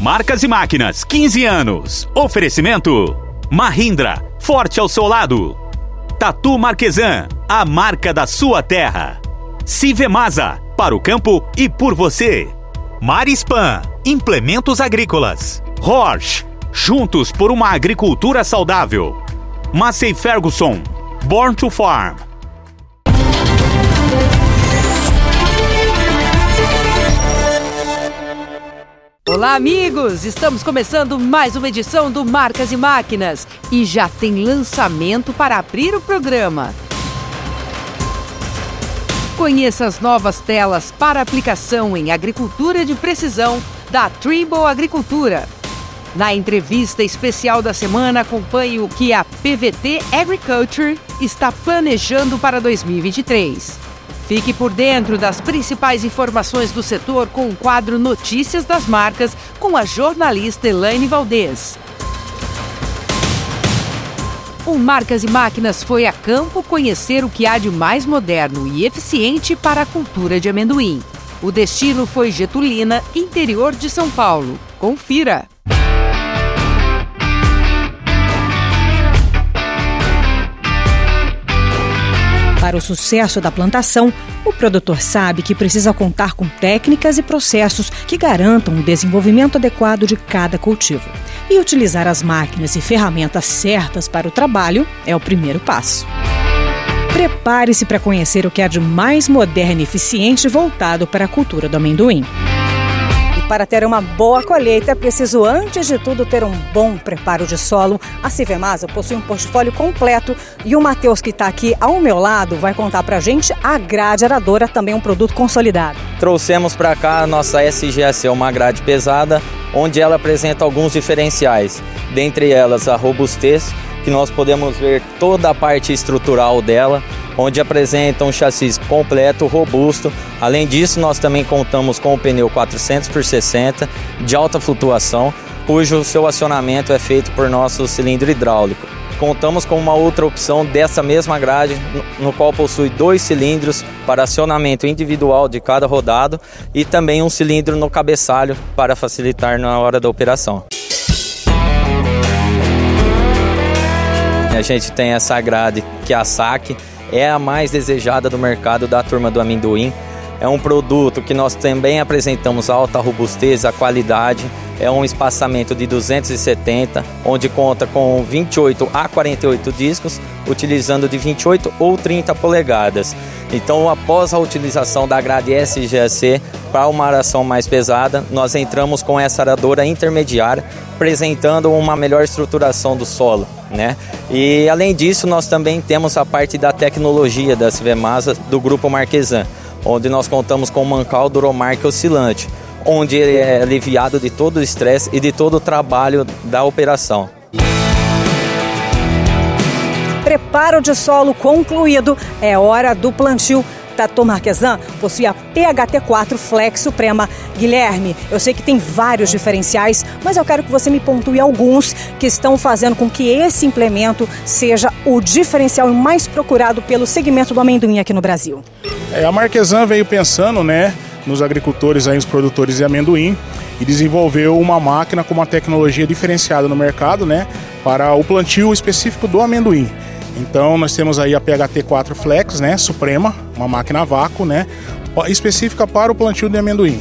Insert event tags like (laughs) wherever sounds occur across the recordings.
Marcas e Máquinas, 15 anos. Oferecimento: Mahindra, forte ao seu lado. Tatu Marquesan, a marca da sua terra. Civemasa, para o campo e por você. Marispan, implementos agrícolas. Horsch, juntos por uma agricultura saudável. Massey Ferguson, Born to Farm. Olá, amigos! Estamos começando mais uma edição do Marcas e Máquinas e já tem lançamento para abrir o programa. Conheça as novas telas para aplicação em agricultura de precisão da Trimble Agricultura. Na entrevista especial da semana, acompanhe o que a PVT Agriculture está planejando para 2023. Fique por dentro das principais informações do setor com o quadro Notícias das Marcas com a jornalista Elaine Valdez. O Marcas e Máquinas foi a campo conhecer o que há de mais moderno e eficiente para a cultura de amendoim. O destino foi Getulina, interior de São Paulo. Confira! Para o sucesso da plantação, o produtor sabe que precisa contar com técnicas e processos que garantam o desenvolvimento adequado de cada cultivo. E utilizar as máquinas e ferramentas certas para o trabalho é o primeiro passo. Prepare-se para conhecer o que há de mais moderno e eficiente voltado para a cultura do amendoim. Para ter uma boa colheita, é preciso, antes de tudo, ter um bom preparo de solo. A Civemasa possui um portfólio completo e o Matheus, que está aqui ao meu lado, vai contar para a gente a grade aradora, também um produto consolidado. Trouxemos para cá a nossa SGS, uma grade pesada, onde ela apresenta alguns diferenciais, dentre elas a robustez, que nós podemos ver toda a parte estrutural dela, onde apresenta um chassi completo, robusto. Além disso, nós também contamos com o pneu 400 por 60 de alta flutuação, cujo seu acionamento é feito por nosso cilindro hidráulico. Contamos com uma outra opção dessa mesma grade, no qual possui dois cilindros para acionamento individual de cada rodado e também um cilindro no cabeçalho para facilitar na hora da operação. A gente tem essa grade que é a saque, é a mais desejada do mercado da turma do amendoim. É um produto que nós também apresentamos alta robustez, a qualidade. É um espaçamento de 270, onde conta com 28 a 48 discos, utilizando de 28 ou 30 polegadas. Então, após a utilização da grade SGC para uma aração mais pesada, nós entramos com essa aradora intermediária, apresentando uma melhor estruturação do solo. Né? E além disso, nós também temos a parte da tecnologia da Civemasa do grupo Marquesan onde nós contamos com o mancal Duromark oscilante, onde ele é aliviado de todo o estresse e de todo o trabalho da operação. Preparo de solo concluído, é hora do plantio. Tatu Marquesan possui a PHT4 Flex Suprema. Guilherme, eu sei que tem vários diferenciais, mas eu quero que você me pontue alguns que estão fazendo com que esse implemento seja o diferencial mais procurado pelo segmento do amendoim aqui no Brasil. É, a Marquesan veio pensando, né, nos agricultores, aí, os produtores de amendoim e desenvolveu uma máquina com uma tecnologia diferenciada no mercado, né, para o plantio específico do amendoim. Então nós temos aí a PHT4 Flex, né, Suprema, uma máquina a vácuo, né, específica para o plantio de amendoim.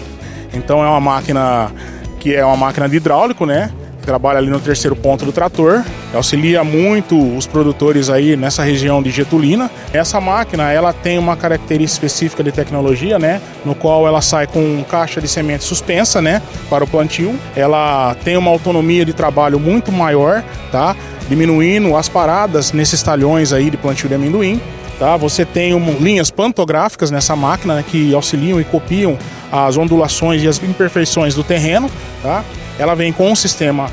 Então é uma máquina que é uma máquina de hidráulico, né, trabalha ali no terceiro ponto do trator, auxilia muito os produtores aí nessa região de Getulina. Essa máquina, ela tem uma característica específica de tecnologia, né, no qual ela sai com caixa de semente suspensa, né, para o plantio. Ela tem uma autonomia de trabalho muito maior, tá? Diminuindo as paradas nesses talhões aí de plantio de amendoim. Tá? Você tem um, linhas pantográficas nessa máquina né, que auxiliam e copiam as ondulações e as imperfeições do terreno. Tá? Ela vem com um sistema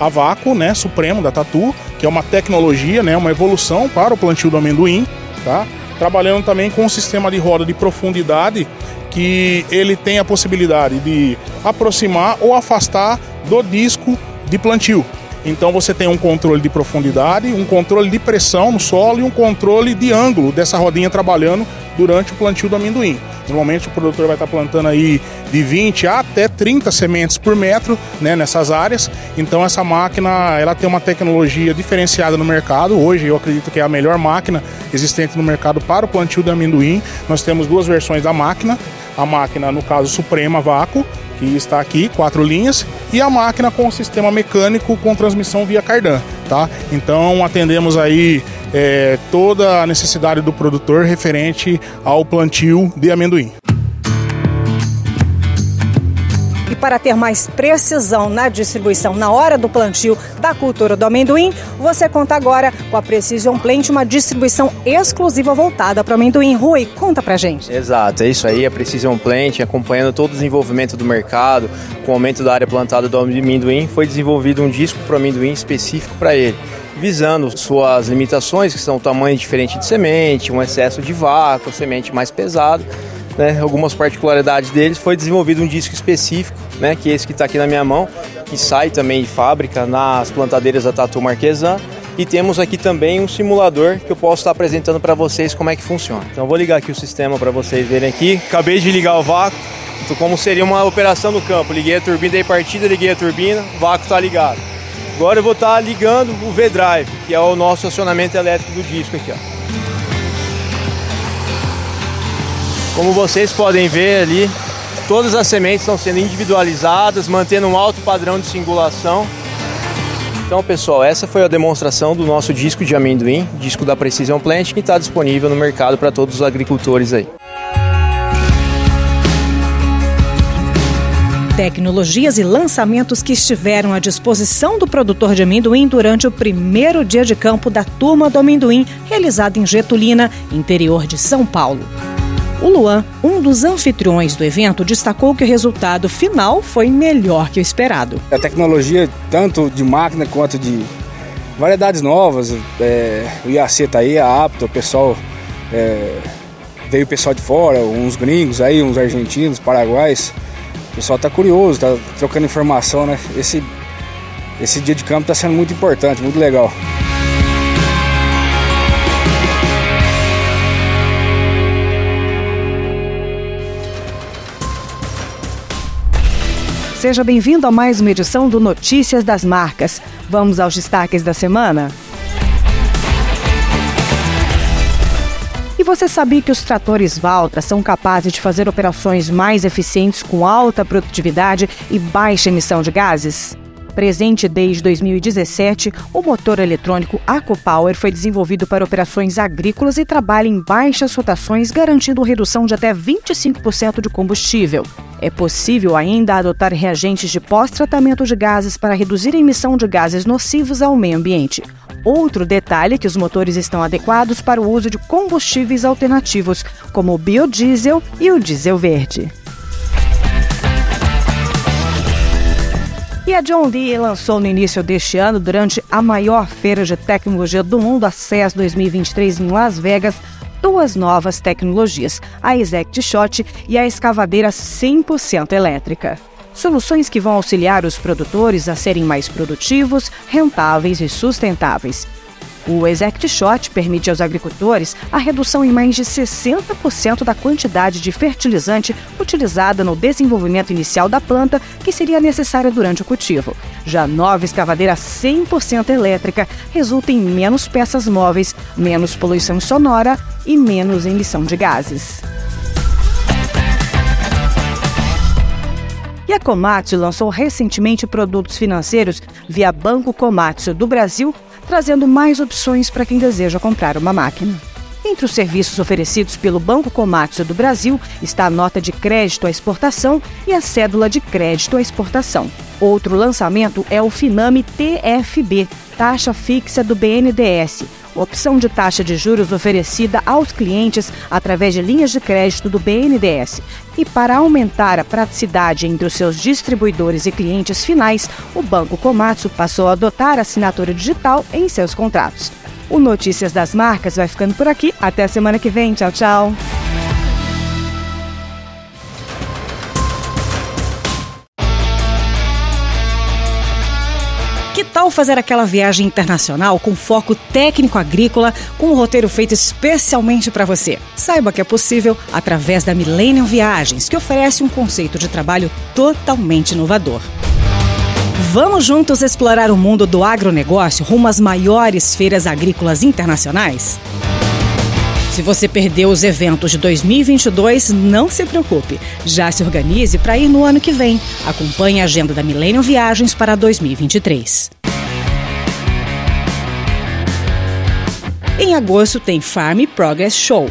a vácuo, né, supremo da Tatu, que é uma tecnologia, né, uma evolução para o plantio do amendoim. Tá? Trabalhando também com um sistema de roda de profundidade que ele tem a possibilidade de aproximar ou afastar do disco de plantio. Então você tem um controle de profundidade, um controle de pressão no solo e um controle de ângulo dessa rodinha trabalhando durante o plantio do amendoim. Normalmente o produtor vai estar plantando aí de 20 até 30 sementes por metro né, nessas áreas. Então essa máquina ela tem uma tecnologia diferenciada no mercado. Hoje eu acredito que é a melhor máquina existente no mercado para o plantio de amendoim. Nós temos duas versões da máquina. A máquina, no caso, Suprema Vácuo, que está aqui, quatro linhas, e a máquina com sistema mecânico com transmissão via cardan, tá? Então atendemos aí é, toda a necessidade do produtor referente ao plantio de amendoim. Para ter mais precisão na distribuição na hora do plantio da cultura do amendoim, você conta agora com a Precision Plant, uma distribuição exclusiva voltada para o amendoim. Rui, conta pra gente. Exato, é isso aí, a Precision Plant, acompanhando todo o desenvolvimento do mercado, com o aumento da área plantada do amendoim, foi desenvolvido um disco para o amendoim específico para ele visando suas limitações, que são o tamanho diferente de semente, um excesso de vácuo, semente mais pesado né, algumas particularidades deles, foi desenvolvido um disco específico, né, que é esse que está aqui na minha mão, que sai também de fábrica nas plantadeiras da Tatu Marquesan. E temos aqui também um simulador que eu posso estar apresentando para vocês como é que funciona. Então vou ligar aqui o sistema para vocês verem aqui. Acabei de ligar o vácuo, então, como seria uma operação no campo. Liguei a turbina, dei partida, liguei a turbina, o vácuo está ligado. Agora eu vou estar ligando o V-Drive, que é o nosso acionamento elétrico do disco aqui. Ó. Como vocês podem ver ali, todas as sementes estão sendo individualizadas, mantendo um alto padrão de singulação. Então, pessoal, essa foi a demonstração do nosso disco de amendoim, disco da Precision Plant, que está disponível no mercado para todos os agricultores aí. Tecnologias e lançamentos que estiveram à disposição do produtor de amendoim durante o primeiro dia de campo da Turma do Amendoim, realizado em Getulina, interior de São Paulo. O Luan, um dos anfitriões do evento, destacou que o resultado final foi melhor que o esperado. A tecnologia, tanto de máquina quanto de variedades novas, é, o IAC está aí, a apto, o pessoal é, veio o pessoal de fora, uns gringos aí, uns argentinos, paraguaios. O pessoal está curioso, está trocando informação, né? Esse, esse dia de campo está sendo muito importante, muito legal. Seja bem-vindo a mais uma edição do Notícias das Marcas. Vamos aos destaques da semana? E você sabia que os tratores Valtra são capazes de fazer operações mais eficientes com alta produtividade e baixa emissão de gases? Presente desde 2017, o motor eletrônico AcoPower foi desenvolvido para operações agrícolas e trabalha em baixas rotações, garantindo redução de até 25% de combustível. É possível ainda adotar reagentes de pós-tratamento de gases para reduzir a emissão de gases nocivos ao meio ambiente. Outro detalhe é que os motores estão adequados para o uso de combustíveis alternativos, como o biodiesel e o diesel verde. E a John Deere lançou no início deste ano, durante a maior feira de tecnologia do mundo, a CES 2023 em Las Vegas, duas novas tecnologias, a Exact Shot e a escavadeira 100% elétrica. Soluções que vão auxiliar os produtores a serem mais produtivos, rentáveis e sustentáveis. O Exact Shot permite aos agricultores a redução em mais de 60% da quantidade de fertilizante utilizada no desenvolvimento inicial da planta que seria necessária durante o cultivo. Já a nova escavadeira 100% elétrica resulta em menos peças móveis, menos poluição sonora e menos emissão de gases. E a Komatsu lançou recentemente produtos financeiros via Banco Komatsu do Brasil trazendo mais opções para quem deseja comprar uma máquina. Entre os serviços oferecidos pelo Banco Komatsu do Brasil está a nota de crédito à exportação e a cédula de crédito à exportação. Outro lançamento é o Finame TFB, taxa fixa do BNDES, opção de taxa de juros oferecida aos clientes através de linhas de crédito do BNDES. E para aumentar a praticidade entre os seus distribuidores e clientes finais, o Banco Komatsu passou a adotar a assinatura digital em seus contratos. O Notícias das Marcas vai ficando por aqui. Até a semana que vem. Tchau, tchau. Que tal fazer aquela viagem internacional com foco técnico agrícola, com um roteiro feito especialmente para você? Saiba que é possível através da Millennium Viagens, que oferece um conceito de trabalho totalmente inovador. Vamos juntos explorar o mundo do agronegócio rumo às maiores feiras agrícolas internacionais? Se você perdeu os eventos de 2022, não se preocupe. Já se organize para ir no ano que vem. Acompanhe a agenda da Millennium Viagens para 2023. Em agosto tem Farm Progress Show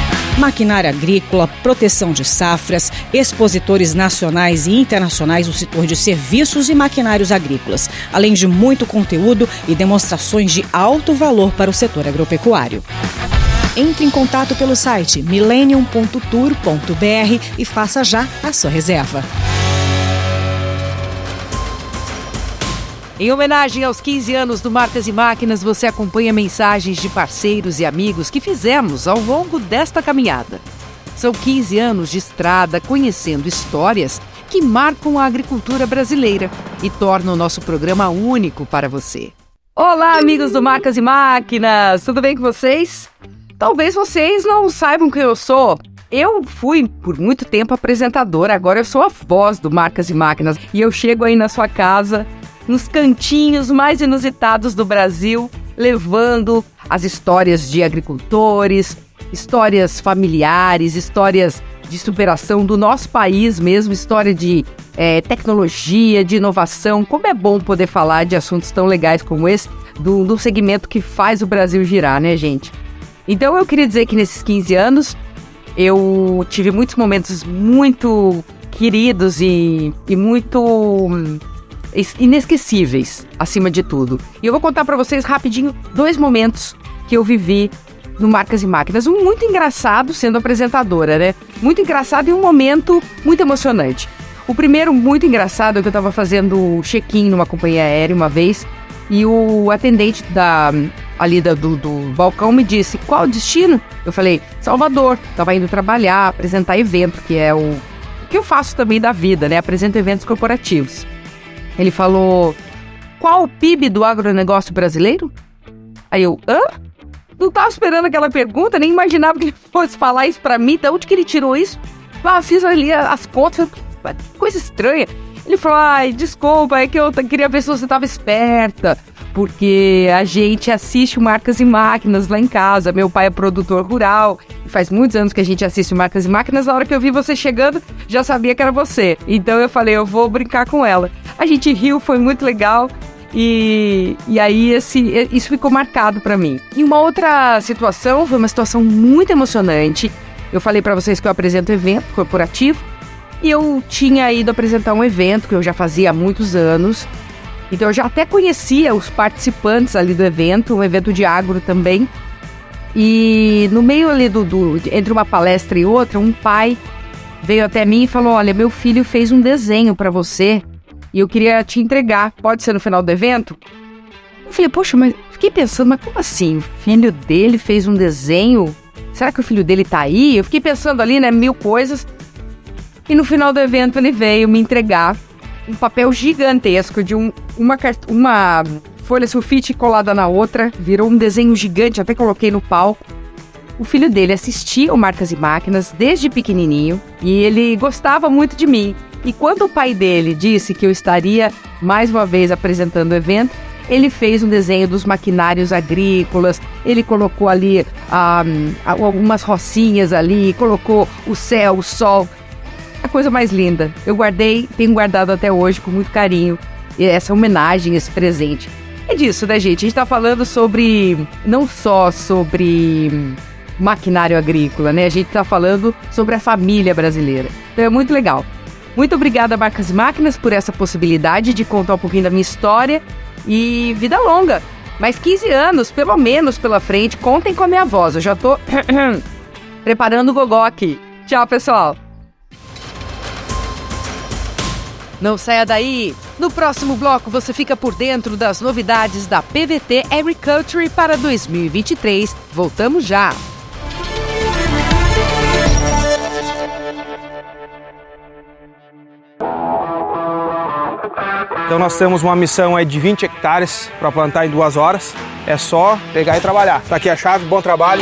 maquinária agrícola, proteção de safras, expositores nacionais e internacionais do setor de serviços e maquinários agrícolas, além de muito conteúdo e demonstrações de alto valor para o setor agropecuário. Entre em contato pelo site millennium.tour.br e faça já a sua reserva. Em homenagem aos 15 anos do Marcas e Máquinas, você acompanha mensagens de parceiros e amigos que fizemos ao longo desta caminhada. São 15 anos de estrada conhecendo histórias que marcam a agricultura brasileira e tornam o nosso programa único para você. Olá, amigos do Marcas e Máquinas! Tudo bem com vocês? Talvez vocês não saibam quem eu sou. Eu fui por muito tempo apresentadora, agora eu sou a voz do Marcas e Máquinas e eu chego aí na sua casa nos cantinhos mais inusitados do Brasil, levando as histórias de agricultores, histórias familiares, histórias de superação do nosso país mesmo, história de é, tecnologia, de inovação. Como é bom poder falar de assuntos tão legais como esse, do, do segmento que faz o Brasil girar, né, gente? Então eu queria dizer que nesses 15 anos eu tive muitos momentos muito queridos e, e muito inesquecíveis, acima de tudo. E eu vou contar para vocês rapidinho dois momentos que eu vivi no Marcas e Máquinas. Um muito engraçado, sendo apresentadora, né? Muito engraçado e um momento muito emocionante. O primeiro, muito engraçado, é que eu estava fazendo check-in numa companhia aérea uma vez e o atendente da, ali da, do, do balcão me disse qual o destino. Eu falei, Salvador. Estava indo trabalhar, apresentar evento, que é o que eu faço também da vida, né? Apresento eventos corporativos. Ele falou: Qual o PIB do agronegócio brasileiro? Aí eu, hã? Não tava esperando aquela pergunta, nem imaginava que ele (laughs) fosse falar isso pra mim. Da onde que ele tirou isso? Ah, fiz ali as contas, coisa estranha. Ele falou: ai, desculpa, é que eu queria ver se você tava esperta. Porque a gente assiste Marcas e Máquinas lá em casa. Meu pai é produtor rural. Faz muitos anos que a gente assiste Marcas e Máquinas. Na hora que eu vi você chegando, já sabia que era você. Então eu falei: eu vou brincar com ela. A gente riu, foi muito legal. E, e aí esse, isso ficou marcado para mim. E uma outra situação, foi uma situação muito emocionante. Eu falei para vocês que eu apresento evento corporativo e eu tinha ido apresentar um evento que eu já fazia há muitos anos. Então eu já até conhecia os participantes ali do evento, um evento de agro também. E no meio ali do, do entre uma palestra e outra, um pai veio até mim e falou: "Olha, meu filho fez um desenho para você e eu queria te entregar. Pode ser no final do evento? Eu falei, poxa, mas fiquei pensando, mas como assim? O filho dele fez um desenho? Será que o filho dele tá aí? Eu fiquei pensando ali, né, mil coisas. E no final do evento ele veio me entregar um papel gigantesco de um, uma, uma folha sulfite colada na outra, virou um desenho gigante, até coloquei no palco. O filho dele assistia o Marcas e Máquinas desde pequenininho e ele gostava muito de mim. E quando o pai dele disse que eu estaria mais uma vez apresentando o evento, ele fez um desenho dos maquinários agrícolas, ele colocou ali ah, algumas rocinhas ali, colocou o céu, o sol. A coisa mais linda. Eu guardei, tenho guardado até hoje com muito carinho essa homenagem, esse presente. É disso, né, gente? A gente tá falando sobre. não só sobre maquinário agrícola, né? A gente tá falando sobre a família brasileira. Então é muito legal. Muito obrigada, Marcas e Máquinas, por essa possibilidade de contar um pouquinho da minha história e vida longa. Mais 15 anos, pelo menos, pela frente. Contem com a minha voz. Eu já tô (clears throat) preparando o gogó aqui. Tchau, pessoal. Não saia daí! No próximo bloco você fica por dentro das novidades da PVT Agriculture para 2023. Voltamos já! Então nós temos uma missão aí de 20 hectares para plantar em duas horas. É só pegar e trabalhar. Tá aqui a chave, bom trabalho.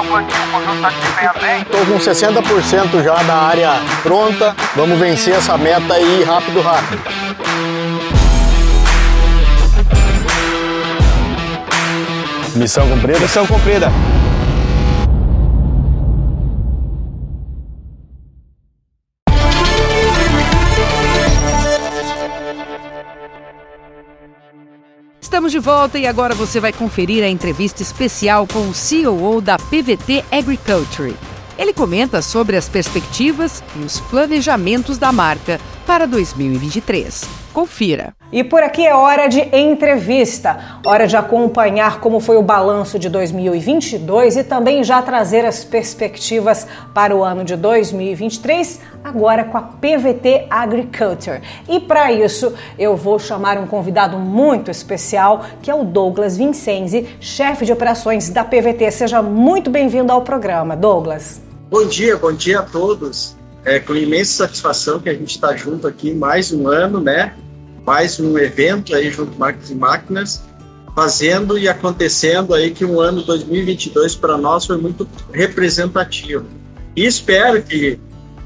O conjunto tá desempenhando bem? Estou com 60% já da área pronta. Vamos vencer essa meta aí rápido, rápido. Missão cumprida? Missão cumprida. Estamos de volta e agora você vai conferir a entrevista especial com o CEO da PVT Agriculture. Ele comenta sobre as perspectivas e os planejamentos da marca para 2023. Confira. E por aqui é hora de entrevista, hora de acompanhar como foi o balanço de 2022 e também já trazer as perspectivas para o ano de 2023, agora com a PVT Agriculture. E para isso, eu vou chamar um convidado muito especial, que é o Douglas Vincenzi, chefe de operações da PVT. Seja muito bem-vindo ao programa, Douglas. Bom dia, bom dia a todos. É com imensa satisfação que a gente está junto aqui mais um ano, né? Mais um evento aí junto Marcas e Máquinas, fazendo e acontecendo aí que um ano 2022 para nós foi muito representativo. E espero que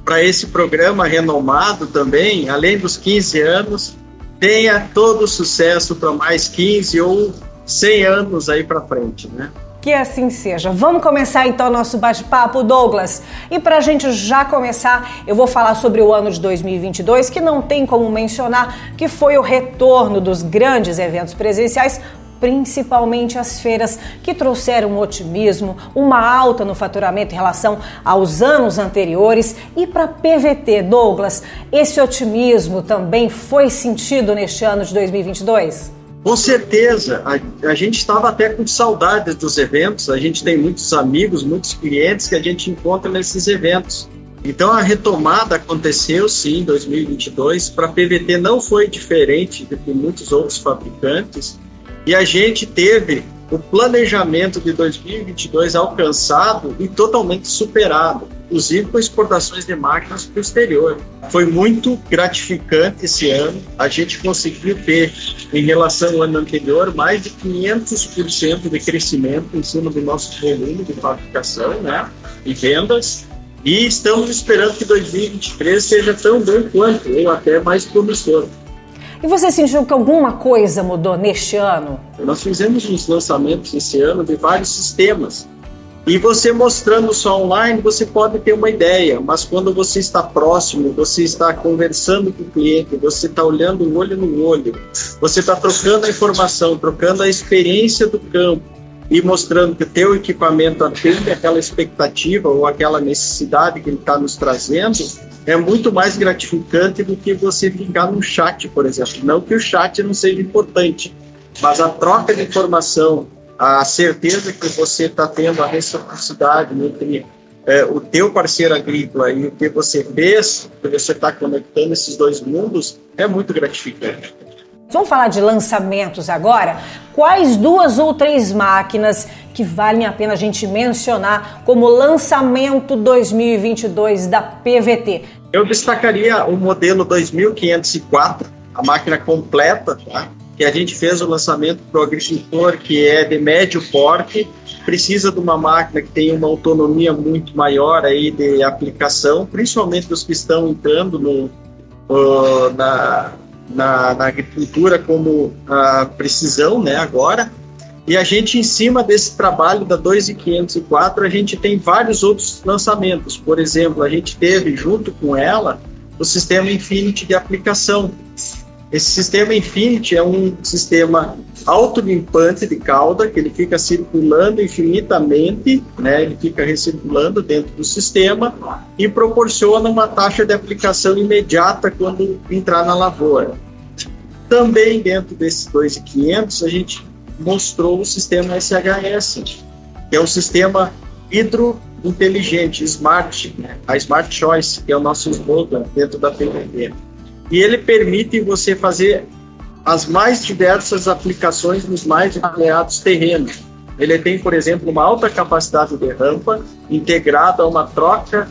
para esse programa renomado também, além dos 15 anos, tenha todo o sucesso para mais 15 ou 100 anos aí para frente, né? Que assim seja. Vamos começar então nosso bate-papo, Douglas. E para a gente já começar, eu vou falar sobre o ano de 2022, que não tem como mencionar que foi o retorno dos grandes eventos presenciais principalmente as feiras que trouxeram otimismo, uma alta no faturamento em relação aos anos anteriores. E para PVT, Douglas, esse otimismo também foi sentido neste ano de 2022? Com certeza, a, a, gente estava até com saudades dos eventos. A gente tem muitos amigos, muitos clientes que a gente encontra nesses eventos. Então a retomada aconteceu sim em 2022. Para PVT não foi diferente de muitos outros fabricantes. E a gente teve o planejamento de 2022 alcançado e totalmente superado inclusive com exportações de máquinas para o exterior. Foi muito gratificante esse ano. A gente conseguiu ter, em relação ao ano anterior, mais de 500% de crescimento em cima do nosso volume de fabricação né, e vendas. E estamos esperando que 2023 seja tão bom quanto, ou até mais promissor. E você sentiu que alguma coisa mudou neste ano? Nós fizemos uns lançamentos esse ano de vários sistemas e você mostrando só online, você pode ter uma ideia, mas quando você está próximo, você está conversando com o cliente, você está olhando o olho no olho, você está trocando a informação, trocando a experiência do campo e mostrando que o teu equipamento atende aquela expectativa ou aquela necessidade que ele está nos trazendo, é muito mais gratificante do que você ficar no chat, por exemplo. Não que o chat não seja importante, mas a troca de informação, a certeza que você está tendo a reciprocidade entre é, o teu parceiro agrícola e o que você fez, que você está conectando esses dois mundos, é muito gratificante. Vamos falar de lançamentos agora? Quais duas ou três máquinas que valem a pena a gente mencionar como lançamento 2022 da PVT? Eu destacaria o modelo 2504, a máquina completa, tá? que a gente fez o lançamento para o agricultor que é de médio porte, precisa de uma máquina que tenha uma autonomia muito maior aí de aplicação, principalmente os que estão entrando no, uh, na, na, na, agricultura como a precisão, né, agora. E a gente, em cima desse trabalho da 2504, a gente tem vários outros lançamentos. Por exemplo, a gente teve, junto com ela, o sistema Infinity de aplicação, esse sistema Infinity é um sistema autolimpante de cauda, que ele fica circulando infinitamente, né? ele fica recirculando dentro do sistema e proporciona uma taxa de aplicação imediata quando entrar na lavoura. Também dentro desses 2.500 a gente mostrou o sistema SHS, que é um sistema hidrointeligente, smart, né? a Smart Choice, que é o nosso slogan dentro da PVP e ele permite você fazer as mais diversas aplicações nos mais variados terrenos. Ele tem, por exemplo, uma alta capacidade de rampa integrada a uma troca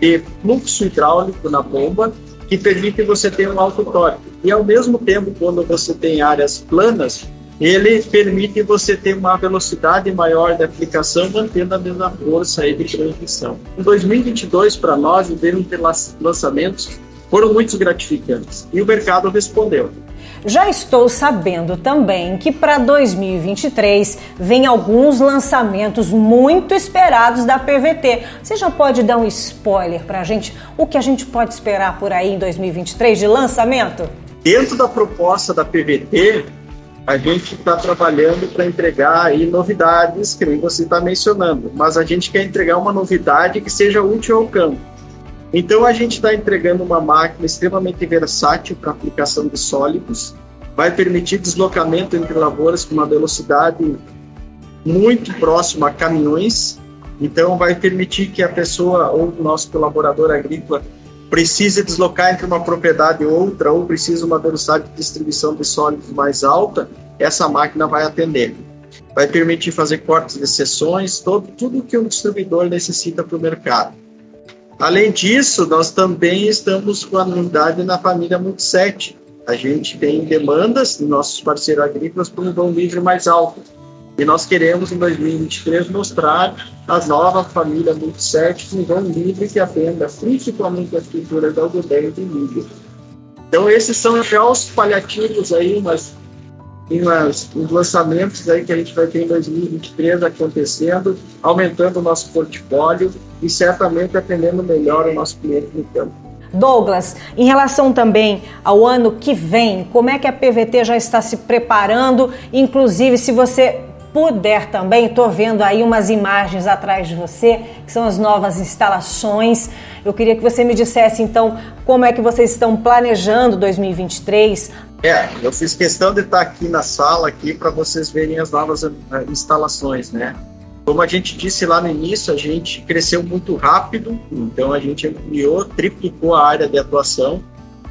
de fluxo hidráulico na bomba que permite você ter um alto torque. E ao mesmo tempo, quando você tem áreas planas, ele permite você ter uma velocidade maior de aplicação, mantendo a mesma força aí de transmissão. Em 2022, para nós, devemos ter lançamentos foram muito gratificantes. E o mercado respondeu. Já estou sabendo também que para 2023 vem alguns lançamentos muito esperados da PVT. Você já pode dar um spoiler para a gente? O que a gente pode esperar por aí em 2023 de lançamento? Dentro da proposta da PVT, a gente está trabalhando para entregar aí novidades, que nem você está mencionando, mas a gente quer entregar uma novidade que seja útil ao campo. Então a gente está entregando uma máquina extremamente versátil para aplicação de sólidos, vai permitir deslocamento entre lavouras com uma velocidade muito próxima a caminhões, então vai permitir que a pessoa ou o nosso colaborador agrícola precise deslocar entre uma propriedade e outra ou precisa uma velocidade de distribuição de sólidos mais alta, essa máquina vai atender. Vai permitir fazer cortes de sessões, todo, tudo que o distribuidor necessita para o mercado. Além disso, nós também estamos com a unidade na família Multiset. A gente tem demandas de nossos parceiros agrícolas por um vão livre mais alto. E nós queremos, em 2023, mostrar a nova família Multiset com um vão livre que atenda principalmente as culturas da algodão e do milho. Então, esses são já os paliativos aí, mas tem os lançamentos aí que a gente vai ter em 2023 acontecendo, aumentando o nosso portfólio e certamente atendendo melhor o nosso cliente no campo. Douglas, em relação também ao ano que vem, como é que a PVT já está se preparando? Inclusive, se você puder também, estou vendo aí umas imagens atrás de você, que são as novas instalações. Eu queria que você me dissesse então como é que vocês estão planejando 2023. É, eu fiz questão de estar aqui na sala aqui para vocês verem as novas uh, instalações, né? Como a gente disse lá no início, a gente cresceu muito rápido, então a gente ampliou, triplicou a área de atuação.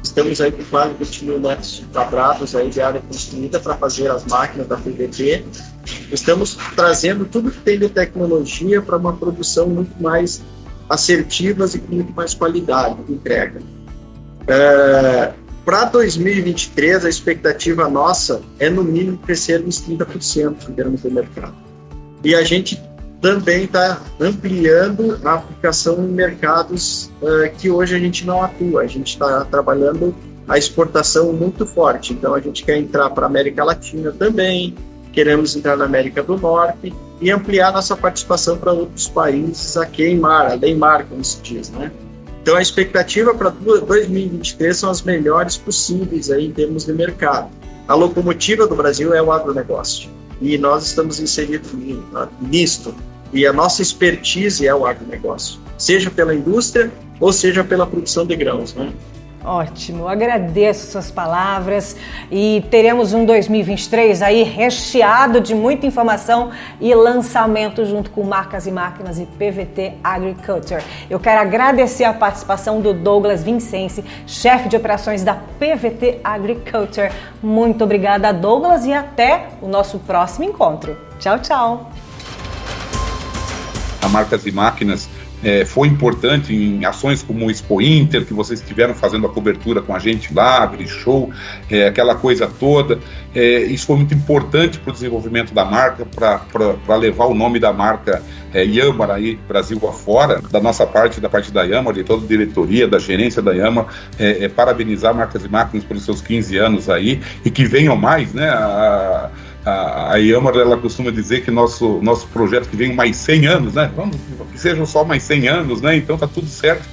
Estamos aí com quase 20 mil metros quadrados aí de área construída para fazer as máquinas da PVT. Estamos trazendo tudo que tem de tecnologia para uma produção muito mais assertiva e com muito mais qualidade de entrega. É, para 2023, a expectativa nossa é no mínimo crescer uns 30% em termos de mercado. E a gente também está ampliando a aplicação em mercados uh, que hoje a gente não atua. A gente está trabalhando a exportação muito forte. Então a gente quer entrar para a América Latina também, queremos entrar na América do Norte e ampliar nossa participação para outros países a queimar, além mar, como se diz, né? Então a expectativa para 2023 são as melhores possíveis aí em termos de mercado. A locomotiva do Brasil é o agronegócio e nós estamos inseridos nisto. E a nossa expertise é o agronegócio, seja pela indústria ou seja pela produção de grãos. Né? Ótimo, agradeço suas palavras e teremos um 2023 aí recheado de muita informação e lançamento junto com Marcas e Máquinas e PVT Agriculture. Eu quero agradecer a participação do Douglas Vincense, chefe de operações da PVT Agriculture. Muito obrigada, Douglas, e até o nosso próximo encontro. Tchau, tchau. A Marcas e Máquinas é, foi importante em ações como o Expo Inter, que vocês estiveram fazendo a cobertura com a gente lá, Show, é, aquela coisa toda. É, isso foi muito importante para o desenvolvimento da marca, para levar o nome da marca é, Yamar aí, Brasil afora, da nossa parte, da parte da Yamar, de toda a diretoria, da gerência da Yamar, é, é, parabenizar Marcas e Máquinas pelos seus 15 anos aí e que venham mais, né? A, a, Yamar, ela costuma dizer que nosso, nosso projeto que venham mais 100 anos, né? Vamos, que sejam só mais 100 anos, né? Então tá tudo certo,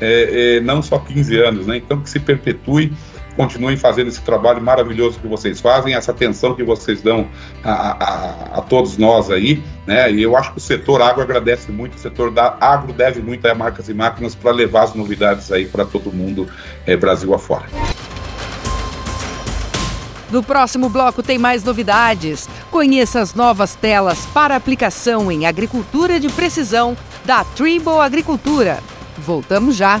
é, é, não só 15 anos, né? Então que se perpetue continuem fazendo esse trabalho maravilhoso que vocês fazem, essa atenção que vocês dão a, a, a, todos nós aí, né? E eu acho que o setor agro agradece muito, o setor da agro deve muito a marcas e máquinas para levar as novidades aí para todo mundo, é, Brasil afora. No próximo bloco tem mais novidades. Conheça as novas telas para aplicação em agricultura de precisão da Trimble Agricultura. Voltamos já.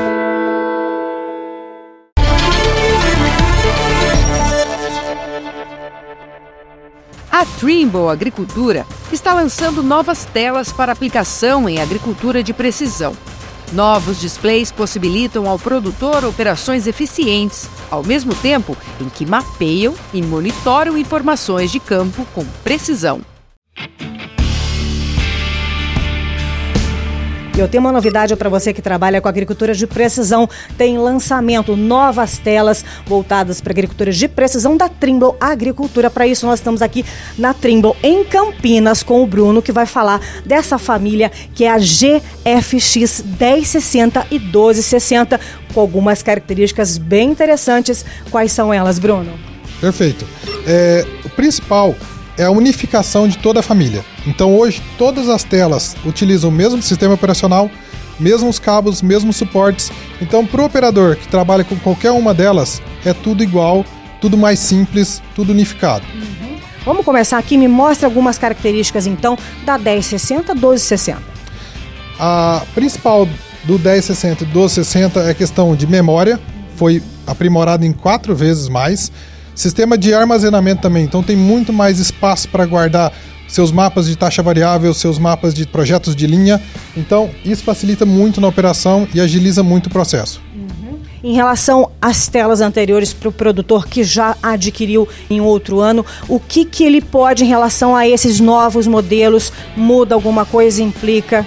A Trimble Agricultura está lançando novas telas para aplicação em agricultura de precisão. Novos displays possibilitam ao produtor operações eficientes, ao mesmo tempo em que mapeiam e monitoram informações de campo com precisão. Eu tenho uma novidade para você que trabalha com agricultura de precisão. Tem lançamento, novas telas voltadas para agricultura de precisão da Trimble Agricultura. Para isso, nós estamos aqui na Trimble, em Campinas, com o Bruno, que vai falar dessa família que é a GFX 1060 e 1260, com algumas características bem interessantes. Quais são elas, Bruno? Perfeito. É, o principal é a unificação de toda a família. Então hoje todas as telas utilizam o mesmo sistema operacional, mesmos cabos, mesmos suportes. Então para o operador que trabalha com qualquer uma delas é tudo igual, tudo mais simples, tudo unificado. Uhum. Vamos começar aqui, me mostra algumas características então da 1060, 1260. A principal do 1060 e 1260 é a questão de memória, foi aprimorado em quatro vezes mais. Sistema de armazenamento também, então tem muito mais espaço para guardar seus mapas de taxa variável, seus mapas de projetos de linha. Então, isso facilita muito na operação e agiliza muito o processo. Uhum. Em relação às telas anteriores para o produtor que já adquiriu em outro ano, o que, que ele pode, em relação a esses novos modelos, muda alguma coisa, implica?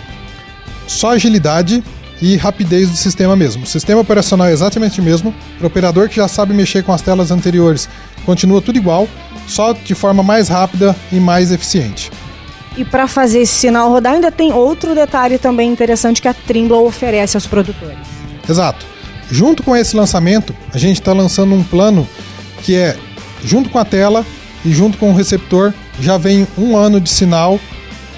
Só agilidade e rapidez do sistema mesmo. O sistema operacional é exatamente o mesmo. Para o operador que já sabe mexer com as telas anteriores, continua tudo igual, só de forma mais rápida e mais eficiente. E para fazer esse sinal rodar, ainda tem outro detalhe também interessante que a Trimble oferece aos produtores. Exato. Junto com esse lançamento, a gente está lançando um plano que é, junto com a tela e junto com o receptor, já vem um ano de sinal,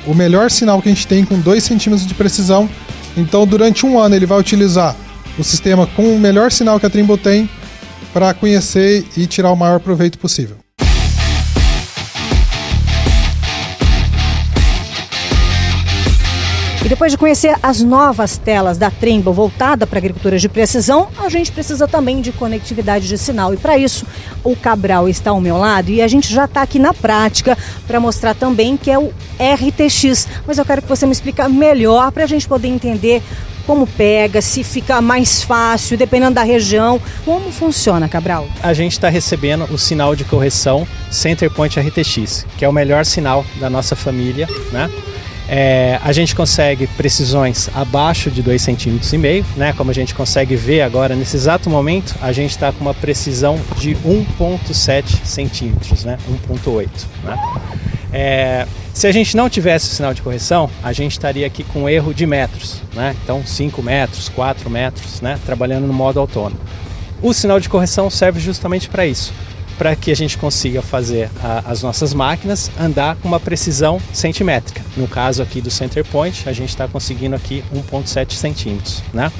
o melhor sinal que a gente tem com 2 centímetros de precisão então, durante um ano, ele vai utilizar o sistema com o melhor sinal que a Trimble tem para conhecer e tirar o maior proveito possível. E depois de conhecer as novas telas da Trimble voltada para agricultura de precisão, a gente precisa também de conectividade de sinal. E para isso, o Cabral está ao meu lado e a gente já está aqui na prática para mostrar também que é o RTX. Mas eu quero que você me explique melhor para a gente poder entender como pega, se fica mais fácil, dependendo da região. Como funciona, Cabral? A gente está recebendo o sinal de correção Centerpoint RTX, que é o melhor sinal da nossa família, né? É, a gente consegue precisões abaixo de 2,5 centímetros e meio, né? Como a gente consegue ver agora nesse exato momento, a gente está com uma precisão de 1,7 centímetros, né? 1,8. Né? É, se a gente não tivesse o sinal de correção, a gente estaria aqui com erro de metros, né? Então 5 metros, 4 metros, né? Trabalhando no modo autônomo. O sinal de correção serve justamente para isso, para que a gente consiga fazer a, as nossas máquinas andar com uma precisão centimétrica. No caso aqui do center point, a gente está conseguindo aqui 1,7 centímetros, né?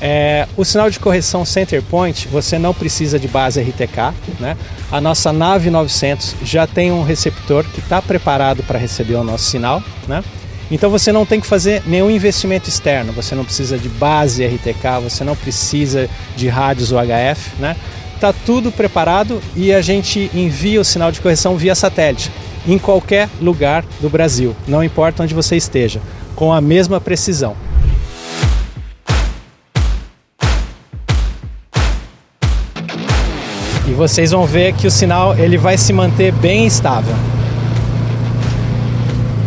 É, o sinal de correção center point, você não precisa de base RTK, né? A nossa nave 900 já tem um receptor que está preparado para receber o nosso sinal, né? Então você não tem que fazer nenhum investimento externo, você não precisa de base RTK, você não precisa de rádios UHF, né? Tá tudo preparado e a gente envia o sinal de correção via satélite em qualquer lugar do Brasil, não importa onde você esteja, com a mesma precisão. E vocês vão ver que o sinal ele vai se manter bem estável.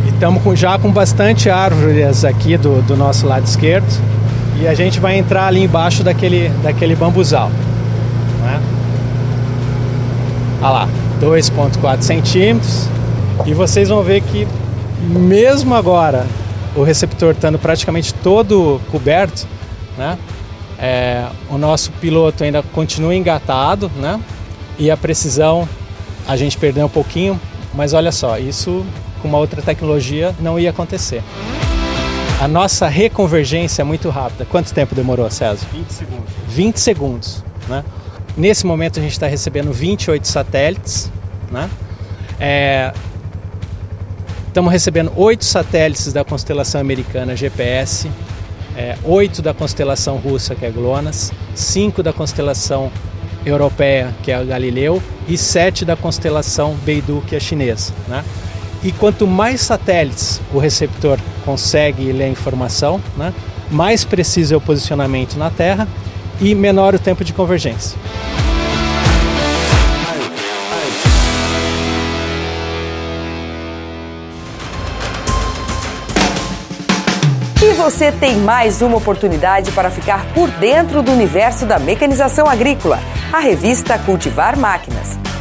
E estamos já com bastante árvores aqui do, do nosso lado esquerdo. E a gente vai entrar ali embaixo daquele, daquele bambuzal. Né? Olha lá, 2,4 centímetros. E vocês vão ver que mesmo agora o receptor estando praticamente todo coberto, né? É, o nosso piloto ainda continua engatado, né? E a precisão a gente perdeu um pouquinho, mas olha só, isso com uma outra tecnologia não ia acontecer. A nossa reconvergência é muito rápida. Quanto tempo demorou, César? 20 segundos. 20 segundos, né? Nesse momento a gente está recebendo 28 satélites, né? É, estamos recebendo oito satélites da constelação americana GPS, é, oito da constelação russa, que é GLONASS, cinco da constelação europeia, que é a Galileu, e sete da constelação Beidou, que é chinesa. Né? E quanto mais satélites o receptor consegue ler a informação, né, mais preciso é o posicionamento na Terra e menor o tempo de convergência. E você tem mais uma oportunidade para ficar por dentro do universo da mecanização agrícola, a revista Cultivar Máquinas.